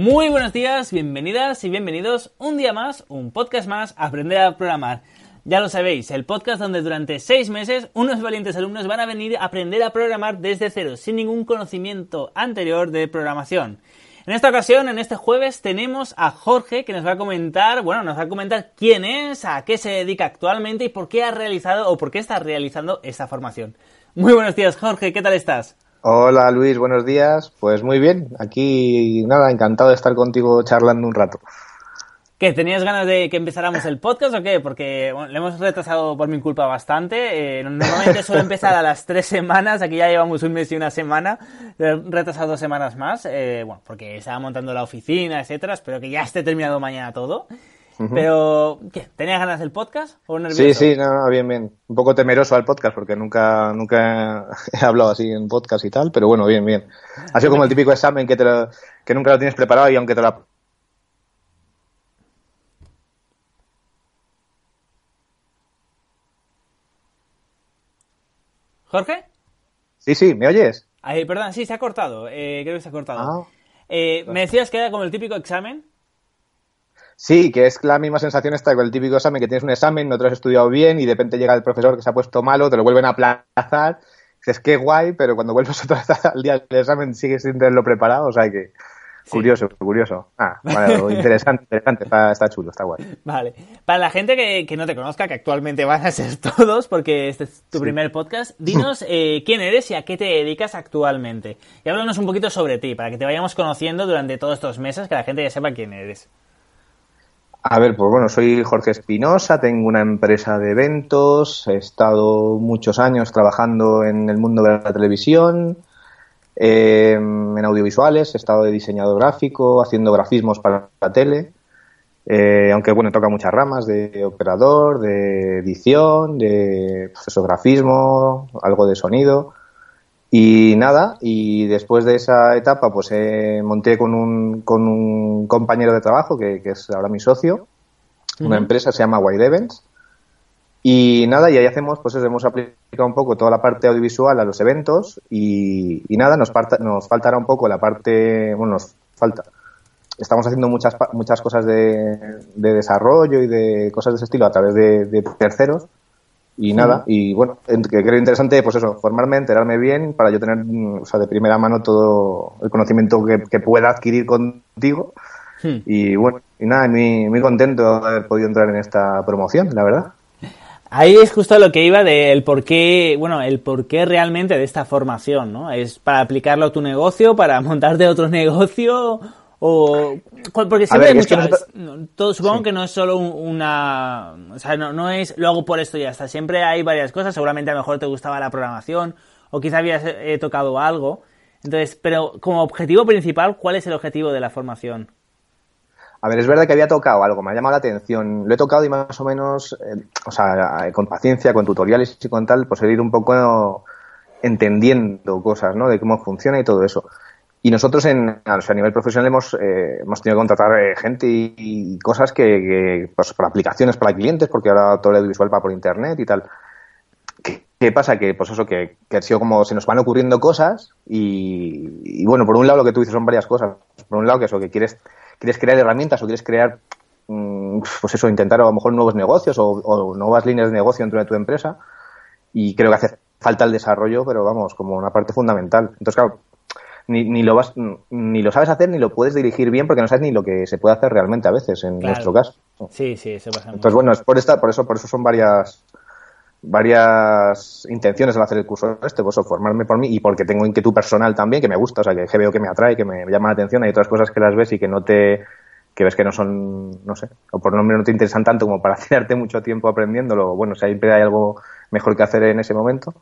Muy buenos días, bienvenidas y bienvenidos un día más, un podcast más, Aprender a Programar. Ya lo sabéis, el podcast donde durante seis meses unos valientes alumnos van a venir a aprender a programar desde cero, sin ningún conocimiento anterior de programación. En esta ocasión, en este jueves, tenemos a Jorge que nos va a comentar, bueno, nos va a comentar quién es, a qué se dedica actualmente y por qué ha realizado o por qué está realizando esta formación. Muy buenos días, Jorge, ¿qué tal estás? Hola Luis, buenos días. Pues muy bien, aquí nada, encantado de estar contigo charlando un rato. ¿Qué? ¿Tenías ganas de que empezáramos el podcast o qué? Porque le hemos retrasado por mi culpa bastante. Eh, normalmente suele empezar a las tres semanas, aquí ya llevamos un mes y una semana. Retrasado dos semanas más, eh, bueno, porque estaba montando la oficina, etcétera. Espero que ya esté terminado mañana todo. Pero, ¿qué? ¿Tenías ganas del podcast o nervioso? Sí, sí, no, no, bien, bien. Un poco temeroso al podcast porque nunca, nunca he hablado así en podcast y tal, pero bueno, bien, bien. Ha sido como el típico examen que, te lo- que nunca lo tienes preparado y aunque te lo... ¿Jorge? Sí, sí, ¿me oyes? Ay, perdón, sí, se ha cortado. Eh, creo que se ha cortado. Ah. Eh, me decías que era como el típico examen. Sí, que es la misma sensación esta con el típico examen, que tienes un examen, no te lo has estudiado bien y de repente llega el profesor que se ha puesto malo, te lo vuelven a aplazar, dices que guay, pero cuando vuelves otra vez al día del examen sigues sin tenerlo preparado, o sea que curioso, curioso. Ah, bueno, interesante, interesante, está, está chulo, está guay. Vale. Para la gente que, que no te conozca, que actualmente van a ser todos, porque este es tu primer podcast, dinos eh, quién eres y a qué te dedicas actualmente. Y háblanos un poquito sobre ti, para que te vayamos conociendo durante todos estos meses, que la gente ya sepa quién eres. A ver, pues bueno, soy Jorge Espinosa, tengo una empresa de eventos, he estado muchos años trabajando en el mundo de la televisión, eh, en audiovisuales, he estado de diseñador gráfico, haciendo grafismos para la tele, eh, aunque bueno, toca muchas ramas de operador, de edición, de pues grafismo, algo de sonido. Y nada, y después de esa etapa, pues eh, monté con un, con un compañero de trabajo, que, que es ahora mi socio, una empresa, se llama Wide Events. Y nada, y ahí hacemos, pues eso, hemos aplicado un poco toda la parte audiovisual a los eventos y, y nada, nos, parta- nos faltará un poco la parte, bueno, nos falta. Estamos haciendo muchas, muchas cosas de, de desarrollo y de cosas de ese estilo a través de, de terceros. Y nada, y bueno, en- que creo interesante, pues eso, formarme, enterarme bien para yo tener, o sea, de primera mano todo el conocimiento que, que pueda adquirir contigo. Hmm. Y bueno, y nada, muy, muy contento de haber podido entrar en esta promoción, la verdad. Ahí es justo lo que iba del por qué, bueno, el por qué realmente de esta formación, ¿no? ¿Es para aplicarlo a tu negocio, para montarte otro negocio? O, porque siempre ver, hay es que muchas, nosotros- todo, supongo Sí. que no es solo un- una, o sea, no, no es lo hago por esto y ya está. Siempre hay varias cosas. Seguramente a lo mejor te gustaba la programación o quizá habías eh, tocado algo. Entonces, pero como objetivo principal, ¿cuál es el objetivo de la formación? A ver, es verdad que había tocado algo, me ha llamado la atención. Lo he tocado y más o menos, eh, o sea, eh, con paciencia, con tutoriales y con tal, pues he ido un poco entendiendo cosas, ¿no? De cómo funciona y todo eso. Y nosotros en, a nivel profesional hemos, eh, hemos tenido que contratar eh, gente y, cosas que, pues, para aplicaciones para clientes, porque ahora todo el audiovisual va por internet y tal. ¿Qué, pasa? Que, pues eso, que, ha sido como se nos van ocurriendo cosas y, bueno, por un lado lo que tú dices son varias cosas. Por un lado que eso, que quieres, quieres crear herramientas o quieres crear, mm, pues eso, intentar a lo mejor nuevos negocios o nuevas líneas de negocio dentro de tu empresa y creo que hace falta el desarrollo, pero vamos, como una parte fundamental. Entonces, claro, ni, ni, lo vas, ni lo sabes hacer ni lo puedes dirigir bien porque no sabes ni lo que se puede hacer realmente a veces en nuestro caso. Sí, sí, eso pasa. Entonces, bueno, es por esta, por eso, por eso son varias varias intenciones al hacer el curso este, pues formarme por mí y porque tengo inquietud personal también que me gusta, o sea, que veo que me atrae, que me llama la atención, hay otras cosas que las ves y que no te que ves que no son, no sé, o por nombre no te interesan tanto como para tirarte mucho tiempo aprendiéndolo, bueno, siempre hay algo mejor que hacer en ese momento,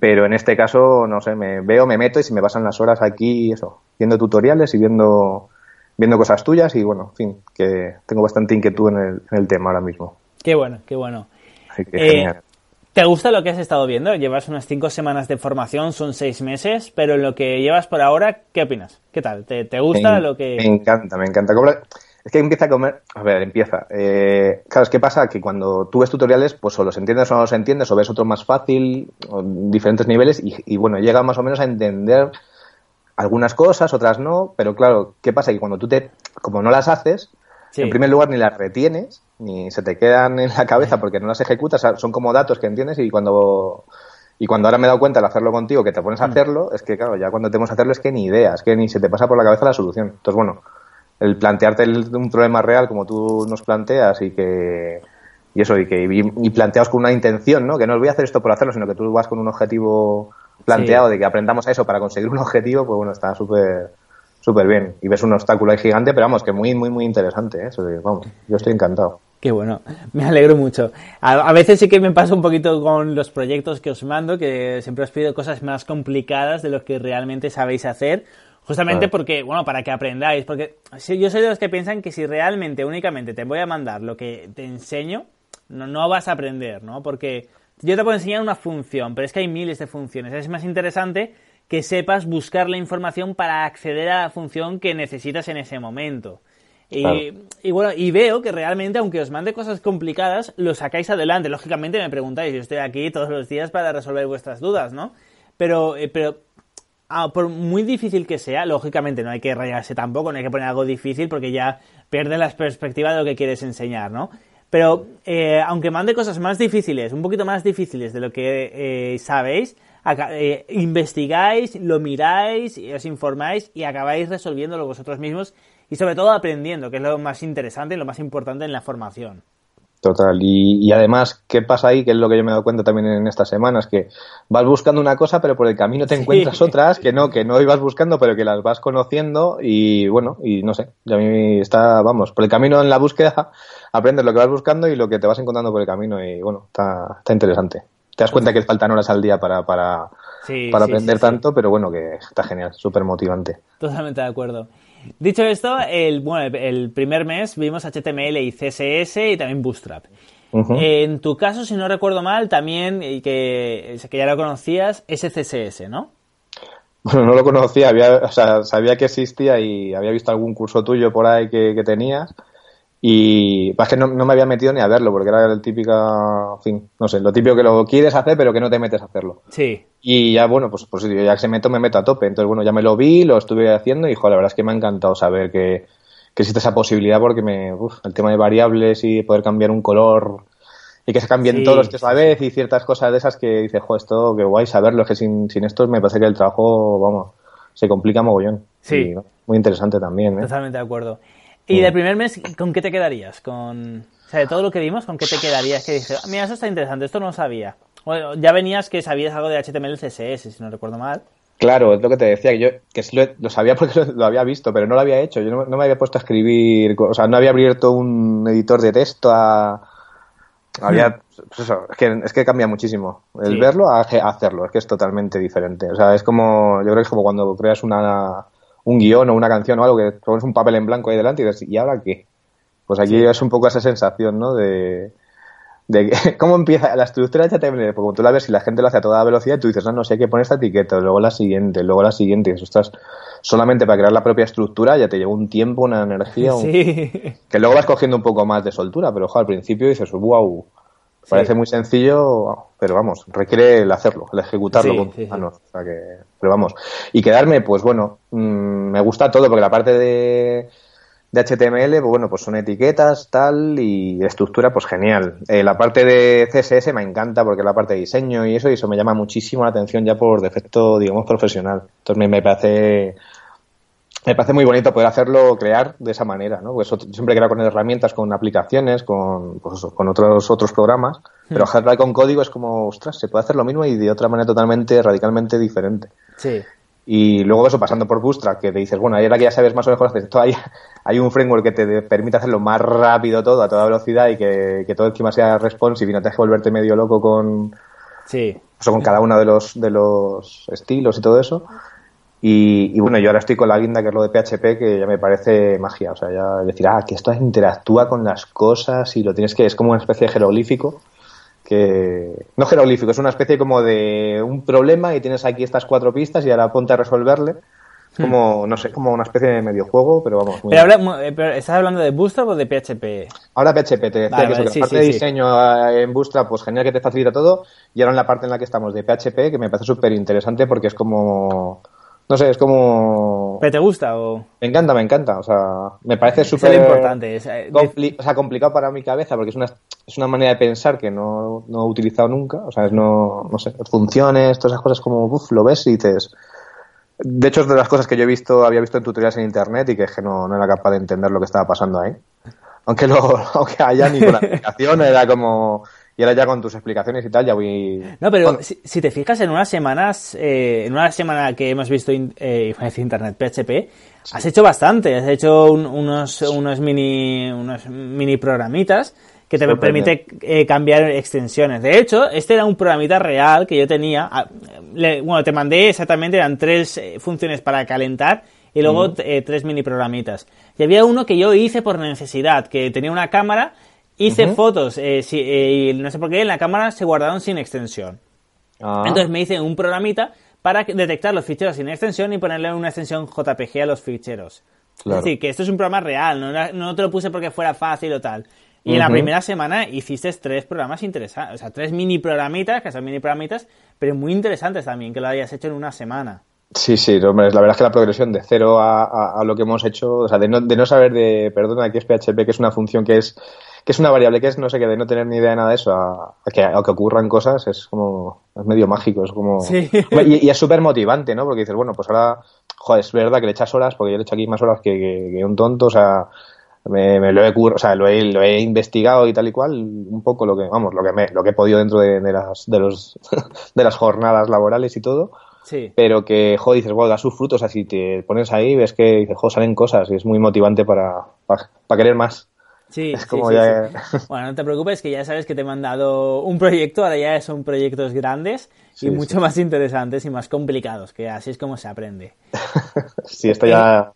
pero en este caso, no sé, me veo, me meto y si me pasan las horas aquí, eso, viendo tutoriales y viendo, viendo cosas tuyas y bueno, en fin, que tengo bastante inquietud en el, en el tema ahora mismo. Qué bueno, qué bueno. Así que Eh, genial. ¿Te gusta lo que has estado viendo? Llevas unas cinco semanas de formación, son seis meses, pero en lo que llevas por ahora, ¿qué opinas? ¿Qué tal? ¿Te, te gusta me, lo que...? Me encanta, me encanta. Es que empieza a comer... A ver, empieza. Eh, claro, es que pasa que cuando tú ves tutoriales, pues o los entiendes o no los entiendes, o ves otro más fácil, o diferentes niveles, y, y bueno, llega más o menos a entender algunas cosas, otras no, pero claro, ¿qué pasa? Que cuando tú te... Como no las haces, Sí. en primer lugar ni las retienes, ni se te quedan en la cabeza porque no las ejecutas, son como datos que entiendes y cuando... Y cuando ahora me he dado cuenta al hacerlo contigo, que te pones a hacerlo, es que claro, ya cuando te pones a hacerlo es que ni idea, es que ni se te pasa por la cabeza la solución. Entonces, bueno, el plantearte el- un problema real como tú nos planteas y que y eso y que y, y planteados con una intención, ¿no? Que no os voy a hacer esto por hacerlo, sino que tú vas con un objetivo planteado de que aprendamos a eso para conseguir un objetivo, pues bueno, está súper súper bien. Y ves un obstáculo ahí gigante, pero vamos, que muy muy muy interesante, ¿eh? Eso de- vamos, yo estoy encantado. Qué bueno, me alegro mucho. A, a veces sí que me pasa un poquito con los proyectos que os mando, que siempre os pido cosas más complicadas de lo que realmente sabéis hacer, justamente porque, bueno, para que aprendáis, porque yo soy de los que piensan que si realmente únicamente te voy a mandar lo que te enseño, no, no vas a aprender, ¿no? Porque yo te puedo enseñar una función, pero es que hay miles de funciones. Es más interesante que sepas buscar la información para acceder a la función que necesitas en ese momento. Y, Claro. y bueno, y veo que realmente, aunque os mande cosas complicadas, lo sacáis adelante. Lógicamente me preguntáis, yo estoy aquí todos los días para resolver vuestras dudas, ¿no? Pero, eh, pero ah, por muy difícil que sea, lógicamente no hay que rayarse tampoco, no hay que poner algo difícil porque ya pierdes la perspectiva de lo que quieres enseñar, ¿no? Pero eh, aunque mande cosas más difíciles, un poquito más difíciles de lo que eh, sabéis, eh, investigáis, lo miráis, os informáis y acabáis resolviéndolo vosotros mismos y sobre todo aprendiendo, que es lo más interesante y lo más importante en la formación. Total. Y, y además, ¿qué pasa ahí? Que es lo que yo me he dado cuenta también en estas semanas, que vas buscando una cosa, pero por el camino te Sí. encuentras otras que no, que no ibas buscando, pero que las vas conociendo y bueno, y no sé, y a mí está, vamos, por el camino en la búsqueda aprendes lo que vas buscando y lo que te vas encontrando por el camino y bueno, está, está interesante. Te das cuenta que faltan horas al día para, para, Sí, para sí, aprender tanto, pero bueno, que está genial, súper motivante. Totalmente de acuerdo. Dicho esto, el, bueno, el- primer mes vimos HTML y CSS y también Bootstrap. En tu caso, si no recuerdo mal, también, y que, que ya lo conocías, es CSS, ¿no? Bueno, no lo conocía, había, o sea, sabía que existía y había visto algún curso tuyo por ahí que, que tenías. Y es que no, no me había metido ni a verlo, porque era el típico, en fin, no sé, lo típico que lo quieres hacer, pero que no te metes a hacerlo. Sí. Y ya, bueno, pues, pues ya que se meto, me meto a tope. Entonces, bueno, ya me lo vi, lo estuve haciendo y, joder, la verdad es que me ha encantado saber que, que existe esa posibilidad porque me, uf, el tema de variables y poder cambiar un color y que se cambien Sí, todos los a la vez y ciertas cosas de esas que dices, joder, esto qué guay saberlo, es que sin, sin esto me parece que el trabajo, vamos, se complica mogollón. Sí. Y, muy interesante también, ¿eh? Totalmente de acuerdo. ¿Y del primer mes, con qué te quedarías? Con, o sea, de todo lo que vimos, ¿con qué te quedarías? Que dije, "Ah, mira, eso está interesante, esto no lo sabía. Bueno, ya venías que sabías algo de HTML CSS, si no recuerdo mal. Claro, es lo que te decía, que yo que sí lo, lo sabía porque lo, lo había visto, pero no lo había hecho. Yo no, no me había puesto a escribir, o sea, no había abierto un editor de texto a... Había, pues eso, es que, es que cambia muchísimo. El Sí. verlo a, a hacerlo, es que es totalmente diferente. O sea, es como, yo creo que es como cuando creas una, un guion o una canción o algo, que pones un papel en blanco ahí delante y dices, ¿y ahora qué? Pues aquí es un poco esa sensación, ¿no? De, cómo empieza la estructura de HTML, porque como tú la ves y la gente lo hace a toda velocidad, tú dices, no, no sé, hay que poner esta etiqueta, luego la siguiente, luego la siguiente, y eso estás solamente para crear la propia estructura ya te lleva un tiempo, una energía, un- que luego vas cogiendo un poco más de soltura, pero ojo, al principio dices, wow, parece muy sencillo, pero vamos, requiere el hacerlo, el ejecutarlo Sí, con sí, tus sí. manos, o sea que, pero vamos, y quedarme, pues bueno, mm, me gusta todo, porque la parte de de HTML, pues bueno, pues son etiquetas, tal, y estructura, pues genial. Eh, la parte de CSS me encanta porque es la parte de diseño y eso, y eso me llama muchísimo la atención ya por defecto, digamos, profesional. Entonces me, me parece me parece muy bonito poder hacerlo, crear de esa manera, ¿no? Pues siempre quiero con herramientas, con aplicaciones, con, pues con otros, otros programas, pero hacerlo con código es como, ostras, se puede hacer lo mismo y de otra manera totalmente, radicalmente diferente. Sí. Y luego eso, pasando por Bootstrap, que te dices, bueno, ahora que ya sabes más o menos esto, hay, hay un framework que te permite hacerlo más rápido todo, a toda velocidad y que, que todo encima sea responsive y no te deje volverte medio loco con, sí. con cada uno de los, de los estilos y todo eso. Y, bueno, yo ahora estoy con la guinda que es lo de PHP, que ya me parece magia. O sea, ya decir, ah, que esto interactúa con las cosas y lo tienes que, es como una especie de jeroglífico. Que, no jeroglífico, es una especie como de un problema y tienes aquí estas cuatro pistas y ahora ponte a resolverle. como, no sé, como una especie de medio juego, pero vamos. Muy eh, pero, ¿estás hablando de Bootstrap o de PHP? Ahora PHP, te decía que, la parte de diseño eh, en Bootstrap, pues genial que te facilita todo. Y ahora en la parte en la que estamos de PHP, que me parece súper interesante porque es como no sé, es como... ¿Pero te gusta o...? Me encanta, me encanta, o sea, me parece súper... importante. Es, eh, o sea, complicado para mi cabeza porque es una, es una manera de pensar que no, no he utilizado nunca, o sea, es no, no sé, funciones, todas esas cosas como, uff, lo ves y dices... De hecho, es de las cosas que yo he visto, había visto en tutoriales en internet y que, que no, no era capaz de entender lo que estaba pasando ahí. Aunque, lo, aunque haya ni con la aplicación, era como y ahora ya con tus explicaciones y tal ya voy... No, pero si, te fijas en unas semanas, eh, en una semana que hemos visto eh, Internet PHP, has hecho bastante, has hecho unos, unos, mini, unos mini programitas que te permite eh, cambiar extensiones. De hecho, este era un programita real que yo tenía. Ah, bueno, te mandé exactamente, eran tres eh, funciones para calentar y luego tres mini programitas. Y había uno que yo hice por necesidad, que tenía una cámara Hice fotos eh, eh, y no sé por qué en la cámara se guardaron sin extensión. Ah. Entonces me hice un programita para detectar los ficheros sin extensión y ponerle una extensión JPG a los ficheros. Es decir, que esto es un programa real, no, no te lo puse porque fuera fácil o tal. Y en la primera semana hiciste tres programas interesantes, o sea, tres mini programitas, que son mini programitas, pero muy interesantes también, que lo hayas hecho en una semana. Sí, sí, hombre, la verdad es que la progresión de cero a, a, lo que hemos hecho, o sea, de no, de no saber de, perdona, aquí es PHP, que es una función que es que es una variable que es, no sé qué, de no tener ni idea de nada de eso, a, que, que ocurran cosas, es como, es medio mágico, es como... Y, es súper motivante, ¿no? Porque dices, bueno, pues ahora, joder, es verdad que le echas horas, porque yo le he hecho aquí más horas que, un tonto, o sea, me, lo he o sea, lo he, lo he investigado y tal y cual, un poco lo que, vamos, lo que me, lo que he podido dentro de, las, de los, de las jornadas laborales y todo. Sí. Pero que, joder, dices, bueno, da sus frutos, así te pones ahí, ves que, dices, joder, salen cosas y es muy motivante para, para, para querer más. Sí, Bueno, no te preocupes que ya sabes que te he mandado un proyecto, ahora ya son proyectos grandes y mucho más interesantes y más complicados, que así es como se aprende. sí, esto ya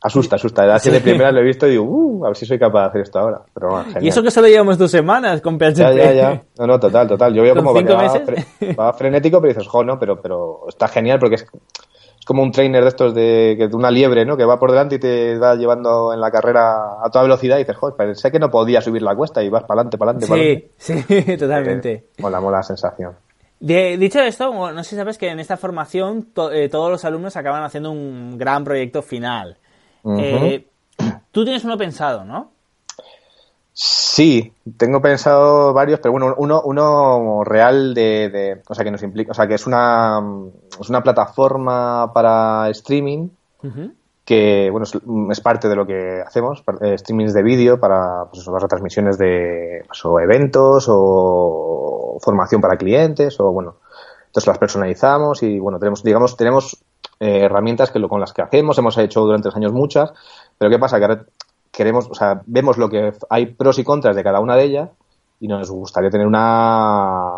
asusta, asusta. Así de primera lo he visto y digo, uh, a ver si soy capaz de hacer esto ahora. Pero, y eso que solo llevamos dos semanas con PHP. Ya, ya, ya. No, no, total, total. Yo veo como va, frenético, pero dices, jo, no, pero, pero está genial porque es es como un trainer de estos de, de una liebre, ¿no? Que va por delante y te va llevando en la carrera a toda velocidad y dices, joder, pensé que no podía subir la cuesta y vas para adelante, para adelante. Sí, sí, totalmente. Eh, mola, mola la sensación. dicho esto, no sé si sabes que en esta formación eh, todos los alumnos acaban haciendo un gran proyecto final. Eh, tú tienes uno pensado, ¿no? Sí, tengo pensado varios, pero bueno, uno, uno real de, o sea, que nos implica, o sea, que es una, es una plataforma para streaming que, bueno, es, parte de lo que hacemos, eh, streamings de vídeo para, pues las retransmisiones de, pues, o eventos o formación para clientes o, bueno, entonces las personalizamos y, bueno, tenemos, digamos, tenemos eh, herramientas que lo, con las que hacemos, hemos hecho durante los años muchas, pero ¿qué pasa? Que ahora queremos, o sea, vemos lo que hay pros y contras de cada una de ellas y nos gustaría tener una,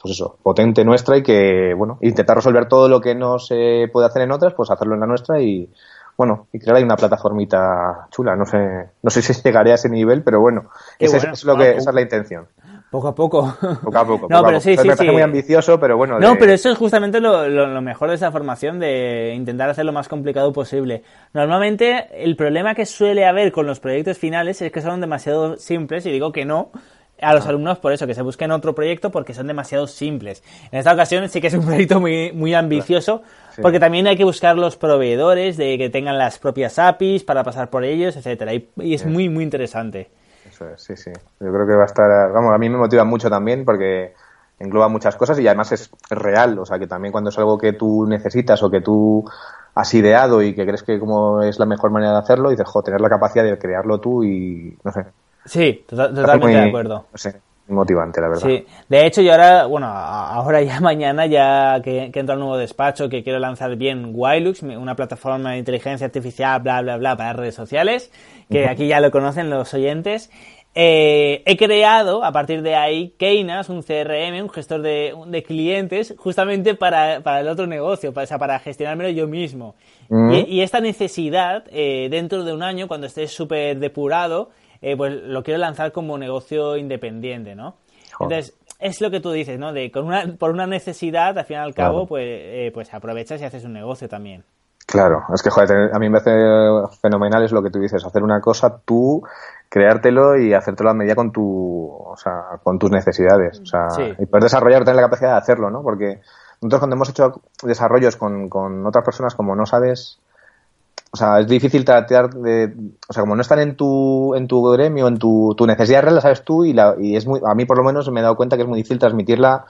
pues eso, potente nuestra y que, bueno, intentar resolver todo lo que no se puede hacer en otras, pues hacerlo en la nuestra y, bueno, y crear ahí una plataformita chula. No sé, no sé si llegaré a ese nivel, pero bueno, ese, es lo que, esa es la intención. Poco a poco. Poco a poco. no, pero sí, sí, me parece muy ambicioso, pero bueno. No, pero eso es justamente lo, lo, mejor de esa formación, de intentar hacer lo más complicado posible. Normalmente, el problema que suele haber con los proyectos finales es que son demasiado simples, y digo que no, a los alumnos por eso, que se busquen otro proyecto porque son demasiado simples. En esta ocasión sí que es un proyecto muy, muy ambicioso porque también hay que buscar los proveedores de que tengan las propias APIs para pasar por ellos, etcétera y, es muy, muy interesante. Eso es, sí, sí. Yo creo que va a estar, vamos, a mí me motiva mucho también porque engloba muchas cosas y además es real, o sea que también cuando es algo que tú necesitas o que tú has ideado y que crees que como es la mejor manera de hacerlo, dices, jo, tener la capacidad de crearlo tú y no sé, Sí, tota-, totalmente de acuerdo. motivante, la verdad. Sí, de hecho, yo ahora, bueno, ahora ya mañana, ya que, que entro al nuevo despacho, que quiero lanzar bien Wilux, una plataforma de inteligencia artificial, bla, bla, bla, para redes sociales, que aquí ya lo conocen los oyentes. Eh, he creado a partir de ahí Keynas, un CRM, un gestor de, de clientes, justamente para, para, el otro negocio, para, o sea, para gestionármelo yo mismo. y, y, esta necesidad, eh, dentro de un año, cuando esté súper depurado, eh, pues lo quiero lanzar como negocio independiente, ¿no? Entonces, es lo que tú dices, ¿no? De con una, por una necesidad, al fin y al cabo, pues, eh, pues aprovechas y haces un negocio también. Claro, es que joder, a mí me hace fenomenal es lo que tú dices, hacer una cosa tú, creártelo y hacértelo a medida con tu, o sea, con tus necesidades, o sea, y poder desarrollar, tener la capacidad de hacerlo, ¿no? Porque nosotros cuando hemos hecho desarrollos con, con otras personas, como no sabes o sea, es difícil tratar de, o sea, como no están en tu, en tu gremio, en tu, tu necesidad real, la sabes tú y, la, y es muy, a mí por lo menos me he dado cuenta que es muy difícil transmitirla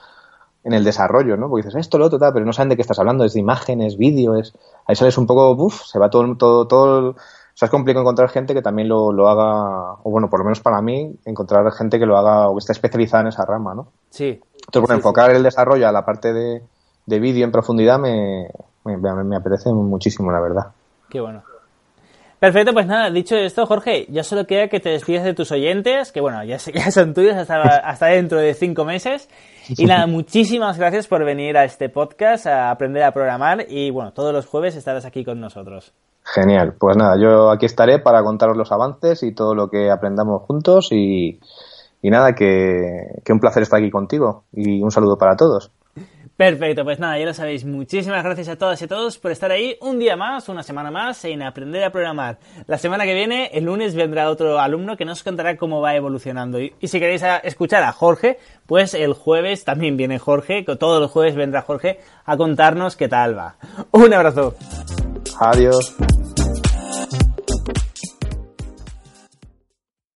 en el desarrollo, ¿no? Porque dices, esto, lo otro, tal, pero no saben de qué estás hablando, es de imágenes, vídeos, ahí sales un poco, uff, se va todo, todo, todo, o sea, es complicado encontrar gente que también lo, lo haga, o bueno, por lo menos para mí, encontrar gente que lo haga o que esté especializada en esa rama, ¿no? Sí. Entonces, bueno, enfocar el desarrollo a la parte de, de vídeo en profundidad me, me, me apetece muchísimo, la verdad. Qué bueno. Perfecto, pues nada, dicho esto, Jorge, ya solo queda que te despides de tus oyentes, que bueno, ya, ya son tuyos hasta, hasta dentro de cinco meses. Y nada, muchísimas gracias por venir a este podcast a aprender a programar y bueno, todos los jueves estarás aquí con nosotros. Genial, pues nada, yo aquí estaré para contaros los avances y todo lo que aprendamos juntos y, y nada, que, que un placer estar aquí contigo y un saludo para todos. Perfecto, pues nada, ya lo sabéis. Muchísimas gracias a todas y a todos por estar ahí un día más, una semana más en aprender a programar. La semana que viene, el lunes, vendrá otro alumno que nos contará cómo va evolucionando. Y, si queréis escuchar a Jorge, pues el jueves también viene Jorge, que todos los jueves vendrá Jorge a contarnos qué tal va. Un abrazo. Adiós.